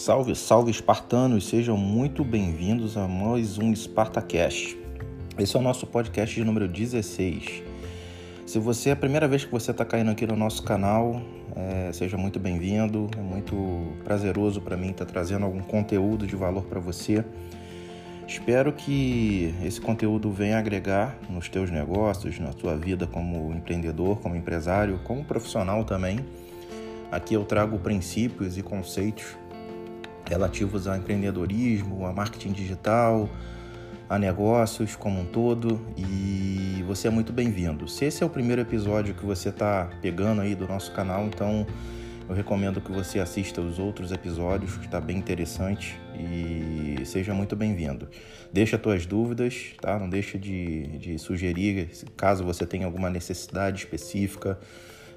Salve, salve espartanos, sejam muito bem-vindos a mais um Spartacast. Esse é o nosso podcast de número 16. Se você é a primeira vez que você está caindo aqui no nosso canal, é, seja muito bem-vindo. É muito prazeroso para mim estar tá trazendo algum conteúdo de valor para você. Espero que esse conteúdo venha agregar nos teus negócios, na tua vida como empreendedor, como empresário, como profissional também. Aqui eu trago princípios e conceitos relativos ao empreendedorismo, a marketing digital, a negócios como um todo e você é muito bem-vindo. Se esse é o primeiro episódio que você está pegando aí do nosso canal, então eu recomendo que você assista os outros episódios, que está bem interessante e seja muito bem-vindo. Deixa tuas dúvidas, tá? Não deixa de, de sugerir, caso você tenha alguma necessidade específica,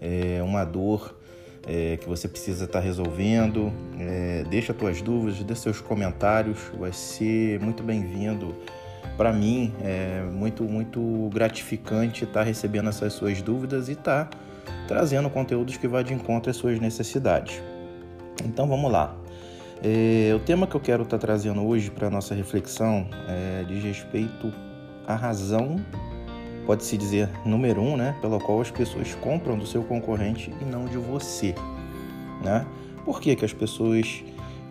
é, uma dor é, que você precisa estar tá resolvendo. É, deixa tuas dúvidas, deixa seus comentários, vai ser muito bem-vindo. Para mim é muito, muito gratificante estar tá recebendo essas suas dúvidas e estar tá trazendo conteúdos que vá de encontro às suas necessidades. Então vamos lá. É, o tema que eu quero estar tá trazendo hoje para a nossa reflexão é, diz respeito à razão pode-se dizer, número um, né, pela qual as pessoas compram do seu concorrente e não de você. Né? Por que, que as pessoas,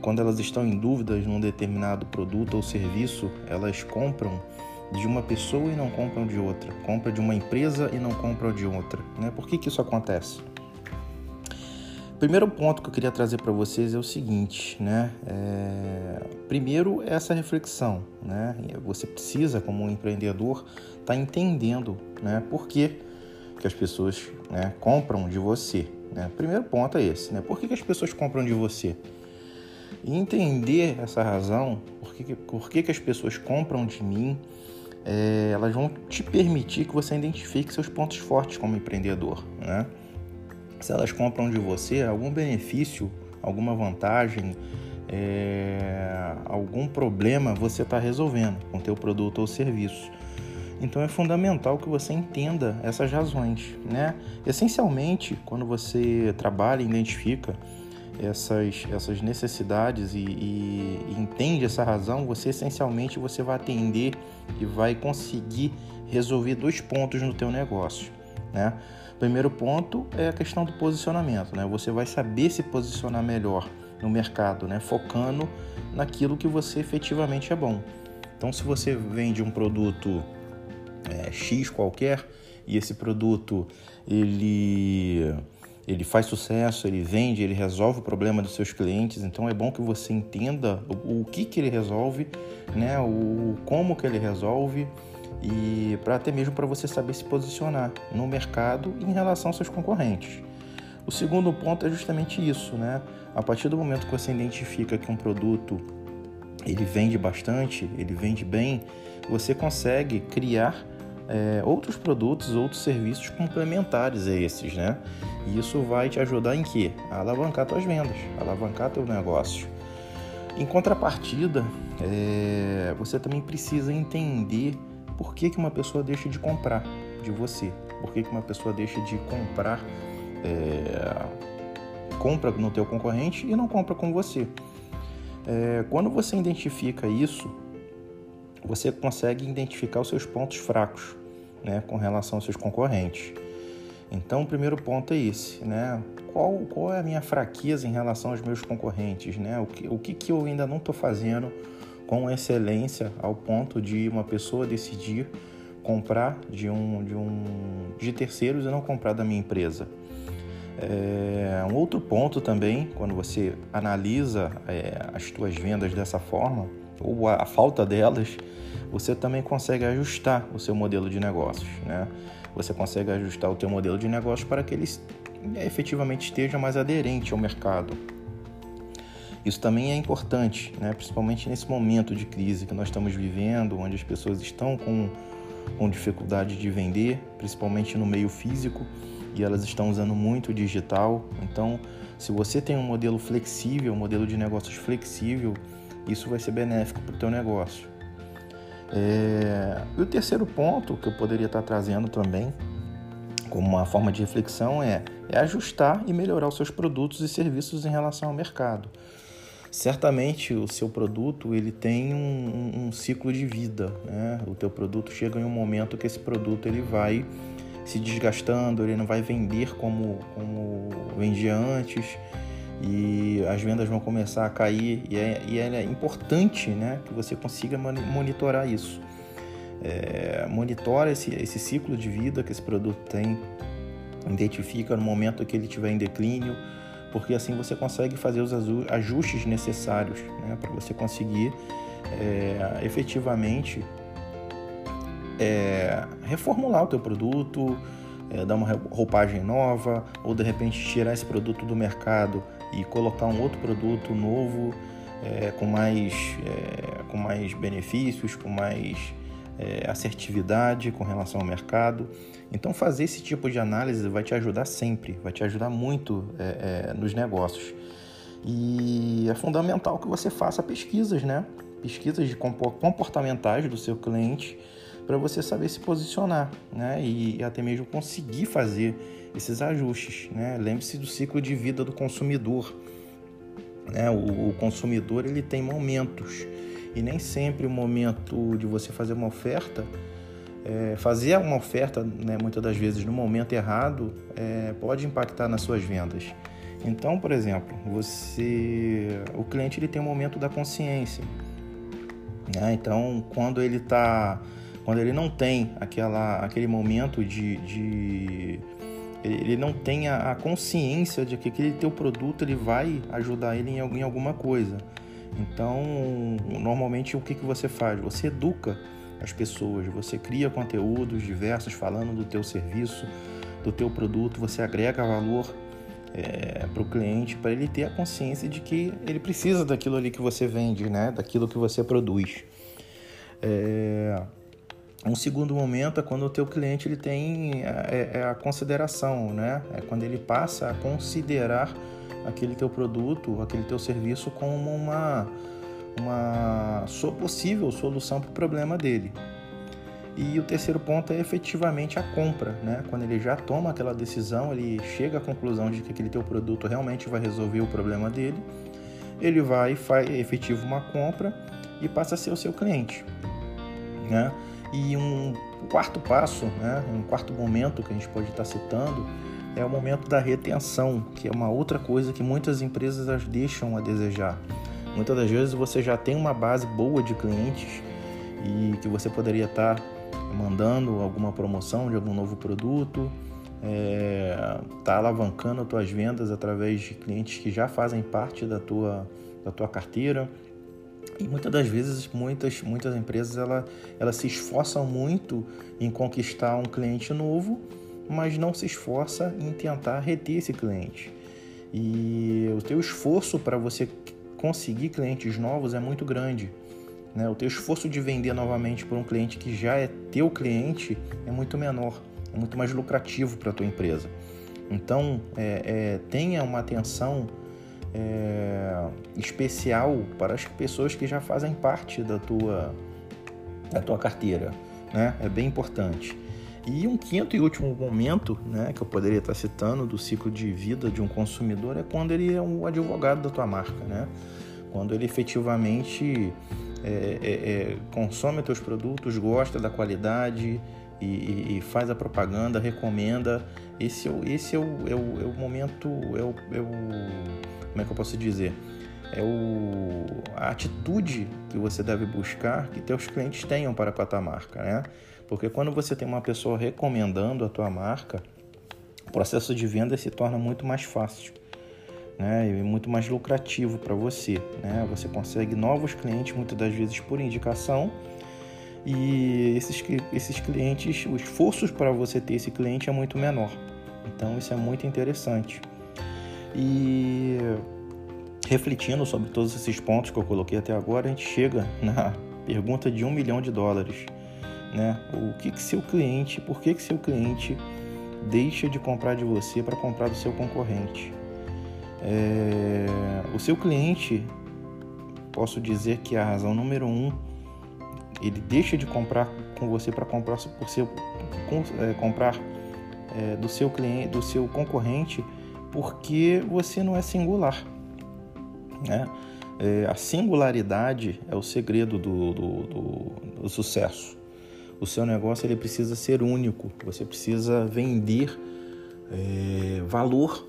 quando elas estão em dúvidas num determinado produto ou serviço, elas compram de uma pessoa e não compram de outra? Compram de uma empresa e não compram de outra? Né? Por que, que isso acontece? Primeiro ponto que eu queria trazer para vocês é o seguinte, né? É... Primeiro essa reflexão, né? Você precisa, como um empreendedor, estar tá entendendo, né? Por que, que as pessoas né, compram de você. Né? Primeiro ponto é esse, né? Por que, que as pessoas compram de você? E entender essa razão, por que, por que, que as pessoas compram de mim, é... elas vão te permitir que você identifique seus pontos fortes como empreendedor, né? Se elas compram de você algum benefício, alguma vantagem, é, algum problema você está resolvendo com o teu produto ou serviço. Então é fundamental que você entenda essas razões, né? Essencialmente, quando você trabalha identifica essas, essas necessidades e, e, e entende essa razão, você essencialmente você vai atender e vai conseguir resolver dois pontos no teu negócio, né? Primeiro ponto é a questão do posicionamento, né? Você vai saber se posicionar melhor no mercado, né? Focando naquilo que você efetivamente é bom. Então, se você vende um produto é, X qualquer e esse produto ele ele faz sucesso, ele vende, ele resolve o problema dos seus clientes. Então é bom que você entenda o, o que que ele resolve, né? O como que ele resolve e para até mesmo para você saber se posicionar no mercado em relação aos seus concorrentes. O segundo ponto é justamente isso, né? A partir do momento que você identifica que um produto ele vende bastante, ele vende bem, você consegue criar é, outros produtos, outros serviços complementares a esses, né? E isso vai te ajudar em quê? A alavancar suas vendas, alavancar teu negócio. Em contrapartida, é, você também precisa entender por que, que uma pessoa deixa de comprar de você? Por que, que uma pessoa deixa de comprar, é, compra no teu concorrente e não compra com você? É, quando você identifica isso, você consegue identificar os seus pontos fracos né, com relação aos seus concorrentes. Então, o primeiro ponto é esse, né? Qual, qual é a minha fraqueza em relação aos meus concorrentes, né? O que, o que, que eu ainda não estou fazendo com excelência ao ponto de uma pessoa decidir comprar de um de um de terceiros e não comprar da minha empresa. É, um outro ponto também, quando você analisa é, as tuas vendas dessa forma ou a, a, falta delas, você também consegue ajustar o seu modelo de negócios, né? Você consegue ajustar o teu modelo de negócio para que ele efetivamente esteja mais aderente ao mercado. Isso também é importante, né? principalmente nesse momento de crise que nós estamos vivendo, onde as pessoas estão com, com dificuldade de vender, principalmente no meio físico, e elas estão usando muito o digital. Então, se você tem um modelo flexível, um modelo de negócios flexível, isso vai ser benéfico para o teu negócio. É... E o terceiro ponto que eu poderia estar trazendo também, como uma forma de reflexão, é, é ajustar e melhorar os seus produtos e serviços em relação ao mercado. Certamente o seu produto ele tem um, um, ciclo de vida, né? O teu produto chega em um momento que esse produto ele vai se desgastando, ele não vai vender como, como vendia antes e as vendas vão começar a cair e é, e é importante né, que você consiga monitorar isso. É, monitora esse, esse ciclo de vida que esse produto tem, identifica no momento que ele estiver em declínio, porque assim você consegue fazer os ajustes necessários né, para você conseguir é, efetivamente é, reformular o teu produto, é, dar uma roupagem nova, ou de repente tirar esse produto do mercado e colocar um outro produto novo com, mais, com mais benefícios, com mais é, assertividade com relação ao mercado. Então, fazer esse tipo de análise vai te ajudar sempre, vai te ajudar muito é, nos negócios. E é fundamental que você faça pesquisas, né? Pesquisas de comportamentais do seu cliente para você saber se posicionar, né? E até mesmo conseguir fazer esses ajustes, né? Lembre-se do ciclo de vida do consumidor, né? O, o consumidor ele tem momentos e nem sempre o momento de você fazer uma oferta é, fazer uma oferta, né, muitas das vezes no momento errado, é, pode impactar nas suas vendas. Então, por exemplo, você, o cliente ele tem um momento da consciência. Né? Então, quando ele está quando ele não tem aquela, aquele momento de, de ele não tem a, consciência de que aquele teu produto ele vai ajudar ele em alguma coisa. Então, normalmente o que, que você faz? Você educa as pessoas, você cria conteúdos diversos falando do teu serviço, do teu produto, você agrega valor é, para o cliente, para ele ter a consciência de que ele precisa daquilo ali que você vende, né? daquilo que você produz. É, um segundo momento é quando o teu cliente ele tem é, é, a consideração, né? É quando ele passa a considerar aquele teu produto, aquele teu serviço como uma, uma possível solução para o problema dele. E o terceiro ponto é efetivamente a compra, né? Quando ele já toma aquela decisão, ele chega à conclusão de que aquele teu produto realmente vai resolver o problema dele, ele vai faz efetivo uma compra e passa a ser o seu cliente, né? E um quarto passo, né, um quarto momento que a gente pode estar citando, é o momento da retenção, que é uma outra coisa que muitas empresas as deixam a desejar. Muitas das vezes você já tem uma base boa de clientes e que você poderia estar mandando alguma promoção de algum novo produto, é, tá alavancando as tuas vendas através de clientes que já fazem parte da tua, da tua carteira e muitas das vezes, muitas, muitas empresas ela, elas se esforçam muito em conquistar um cliente novo, mas não se esforça em tentar reter esse cliente. E o teu esforço para você conseguir clientes novos é muito grande. Né? O teu esforço de vender novamente para um cliente que já é teu cliente é muito menor, é muito mais lucrativo para a tua empresa. Então, é, é, tenha uma atenção é, especial para as pessoas que já fazem parte da tua, da tua carteira. Né? É bem importante. E um quinto e último momento né, que eu poderia estar citando do ciclo de vida de um consumidor é quando ele é um advogado da tua marca. Né? Quando ele efetivamente é, é, é consome teus produtos, gosta da qualidade e, e, e, faz a propaganda, recomenda. Esse, é, esse é, o, é, o, é o momento, é o, é o como é que eu posso dizer? É o, a atitude que você deve buscar que teus clientes tenham para com a tua marca, né? Porque quando você tem uma pessoa recomendando a tua marca, o processo de venda se torna muito mais fácil, né? E muito mais lucrativo para você, né? Você consegue novos clientes muitas das vezes por indicação e esses, esses clientes, o esforço para você ter esse cliente é muito menor. Então isso é muito interessante. E refletindo sobre todos esses pontos que eu coloquei até agora, a gente chega na pergunta de um milhão de dólares. Né? O que, que seu cliente, por que, que seu cliente deixa de comprar de você para comprar do seu concorrente? É, o seu cliente, posso dizer que a razão número um, ele deixa de comprar com você para comprar por seu, com, é, comprar é, do seu cliente, do seu concorrente porque você não é singular. Né? é, a singularidade é o segredo do, do, do, do, sucesso. O seu negócio ele precisa ser único. Você precisa vender é, valor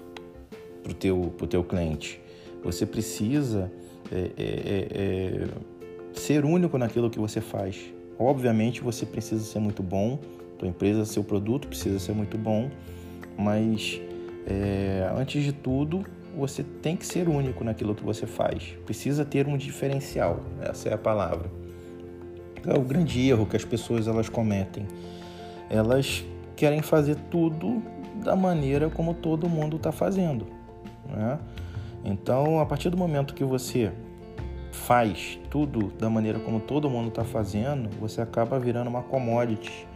para o teu, teu cliente. Você precisa é, é, é, é, ser único naquilo que você faz. Obviamente você precisa ser muito bom, tua empresa, seu produto precisa ser muito bom, mas é, antes de tudo você tem que ser único naquilo que você faz. Precisa ter um diferencial, essa é a palavra. É o grande erro que as pessoas elas cometem. Elas querem fazer tudo da maneira como todo mundo está fazendo. Né? Então, a partir do momento que você faz tudo da maneira como todo mundo está fazendo, você acaba virando uma commodity.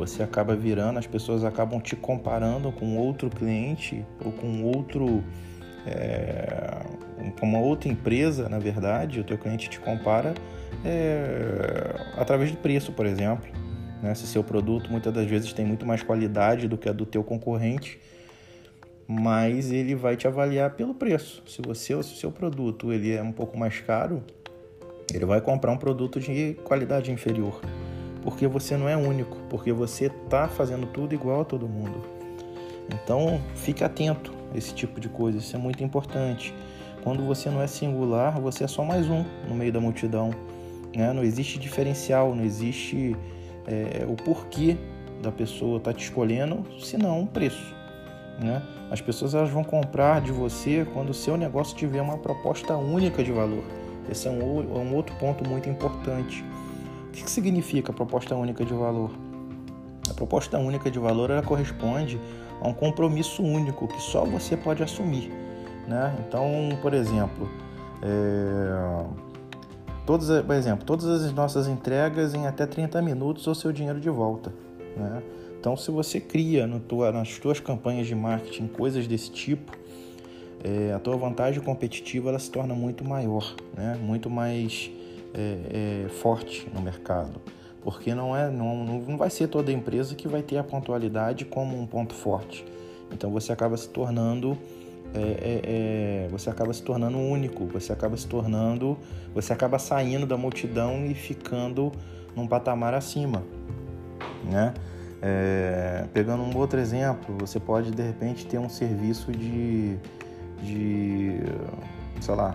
Você acaba virando, as pessoas acabam te comparando com outro cliente ou com outro, é, uma outra empresa, na verdade, o teu cliente te compara é, através de preço, por exemplo. Né? Se seu produto muitas das vezes tem muito mais qualidade do que a do teu concorrente, mas ele vai te avaliar pelo preço. Se você, se o seu produto ele é um pouco mais caro, ele vai comprar um produto de qualidade inferior, porque você não é único, porque você está fazendo tudo igual a todo mundo. Então, fique atento a esse tipo de coisa, isso é muito importante. Quando você não é singular, você é só mais um no meio da multidão. Né? Não existe diferencial, não existe é, o porquê da pessoa estar tá te escolhendo, senão um preço. Né? As pessoas elas vão comprar de você quando o seu negócio tiver uma proposta única de valor. Esse é um, é um outro ponto muito importante. O que, significa proposta única de valor? A proposta única de valor ela corresponde a um compromisso único que só você pode assumir. Né? Então, por exemplo, é... todas, por exemplo, todas as nossas entregas em até 30 minutos ou seu dinheiro de volta. Né? Então, se você cria tua, nas suas campanhas de marketing coisas desse tipo, é, a tua vantagem competitiva ela se torna muito maior, né? muito mais é, é, forte no mercado. Porque não, é, não, não vai ser toda empresa que vai ter a pontualidade como um ponto forte. Então você acaba se tornando é, é, é, você acaba se tornando único, você acaba se tornando, você acaba saindo da multidão e ficando num patamar acima, né? É, pegando um outro exemplo, você pode de repente ter um serviço de, de sei lá,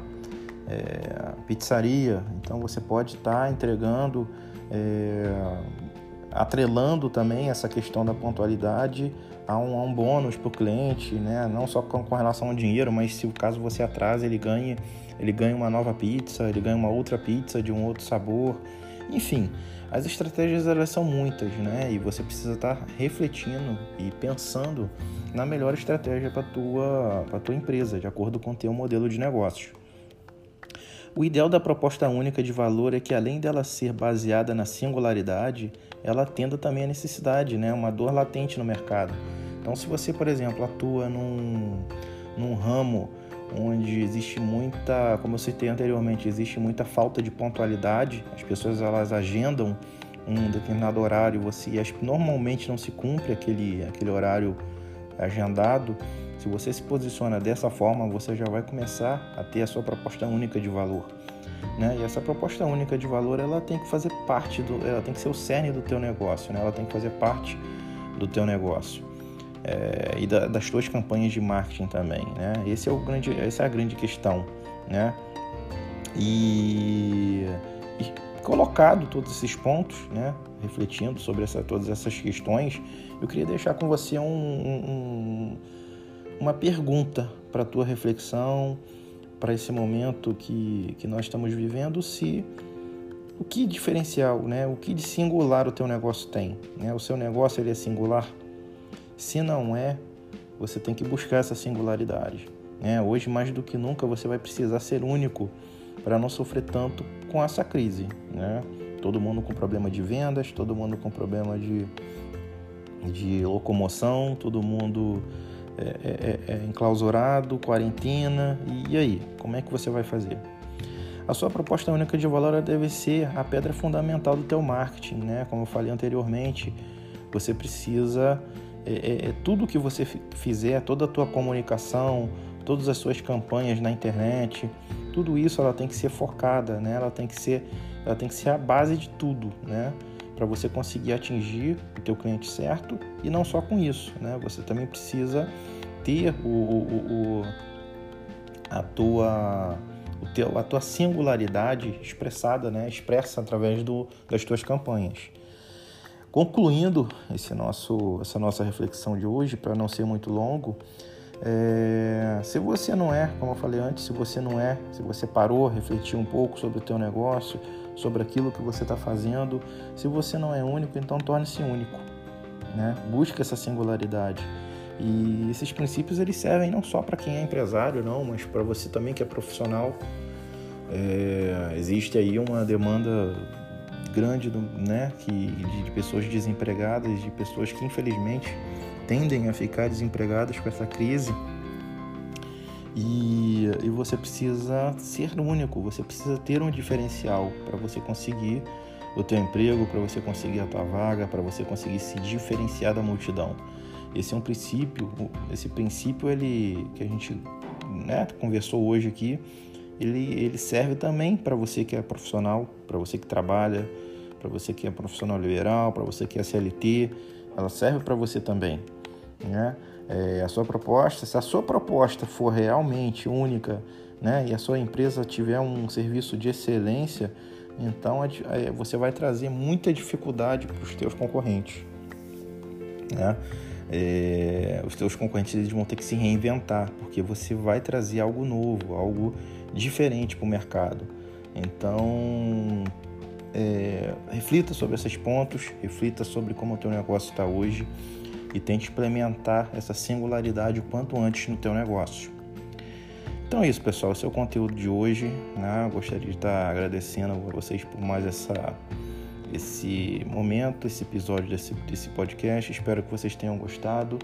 é, pizzaria. Então você pode estar tá entregando, é, atrelando também essa questão da pontualidade a um, a um bônus para o cliente, né? não só com, com, relação ao dinheiro, mas se o caso você atrasa, ele ganha, ele ganha uma nova pizza, ele ganha uma outra pizza de um outro sabor. Enfim, as estratégias elas são muitas, né? E você precisa estar refletindo e pensando na melhor estratégia para tua para tua empresa, de acordo com o teu modelo de negócio. O ideal da proposta única de valor é que além dela ser baseada na singularidade, ela atenda também a necessidade, né? Uma dor latente no mercado. Então, se você, por exemplo, atua num, num ramo onde existe muita, como eu citei anteriormente, existe muita falta de pontualidade. As pessoas elas agendam um determinado horário, você normalmente não se cumpre aquele aquele horário agendado. Se você se posiciona dessa forma, você já vai começar a ter a sua proposta única de valor. Né? E essa proposta única de valor, ela tem que fazer parte do, ela tem que ser o cerne do teu negócio, né? Ela tem que fazer parte do teu negócio é, e da, das tuas campanhas de marketing também, né? Esse é o grande, essa é a grande questão, né? E, e colocado todos esses pontos, né? Refletindo sobre essa, todas essas questões, eu queria deixar com você um, um, uma pergunta para a tua reflexão, para esse momento que, que nós estamos vivendo, se o que diferencial, né? O que de singular o teu negócio tem, né? O seu negócio ele é singular? Se não é, você tem que buscar essa singularidade. Né? Hoje, mais do que nunca, você vai precisar ser único para não sofrer tanto com essa crise. Né? Todo mundo com problema de vendas, todo mundo com problema de, de locomoção, todo mundo é, é, é, é enclausurado, quarentena. E aí, como é que você vai fazer? A sua proposta única de valor deve ser a pedra fundamental do teu marketing, né? Como eu falei anteriormente, você precisa é, é, é, tudo que você fizer, toda a tua comunicação, todas as suas campanhas na internet, tudo isso ela tem que ser focada, né? Ela tem que ser, ela tem que ser a base de tudo, né? Para você conseguir atingir o teu cliente certo e não só com isso, né? Você também precisa ter o, o, o a tua o teu, a tua singularidade expressada, né? Expressa através do, das tuas campanhas. Concluindo esse nosso, essa nossa reflexão de hoje, para não ser muito longo, é, se você não é, como eu falei antes, se você não é, se você parou, refletiu um pouco sobre o teu negócio, sobre aquilo que você está fazendo, se você não é único, então torne-se único, né? Busque essa singularidade. E esses princípios eles servem não só para quem é empresário, não, mas para você também que é profissional. É, existe aí uma demanda grande né, que, de, de pessoas desempregadas, de pessoas que infelizmente tendem a ficar desempregadas com essa crise. E, e você precisa ser único, você precisa ter um diferencial para você conseguir o teu emprego, para você conseguir a tua vaga, para você conseguir se diferenciar da multidão. Esse é um princípio, esse princípio ele que a gente né, conversou hoje aqui, ele, ele serve também para você que é profissional, para você que trabalha, para você que é profissional liberal, para você que é CLT, ela serve para você também. Né? É, a sua proposta, se a sua proposta for realmente única né, e a sua empresa tiver um serviço de excelência, então é, você vai trazer muita dificuldade para os teus concorrentes. Né? É, os teus concorrentes eles vão ter que se reinventar, porque você vai trazer algo novo, algo diferente para o mercado. Então, é, reflita sobre esses pontos, reflita sobre como o teu negócio está hoje e tente implementar essa singularidade o quanto antes no teu negócio. Então é isso, pessoal. Esse é o conteúdo de hoje. Né? Gostaria de estar agradecendo a vocês por mais essa, esse momento, esse episódio desse, desse podcast. Espero que vocês tenham gostado.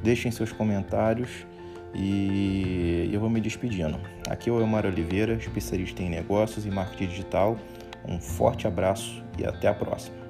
Deixem seus comentários e eu vou me despedindo. Aqui é o Elmar Oliveira, especialista em negócios e marketing digital. Um forte abraço e até a próxima.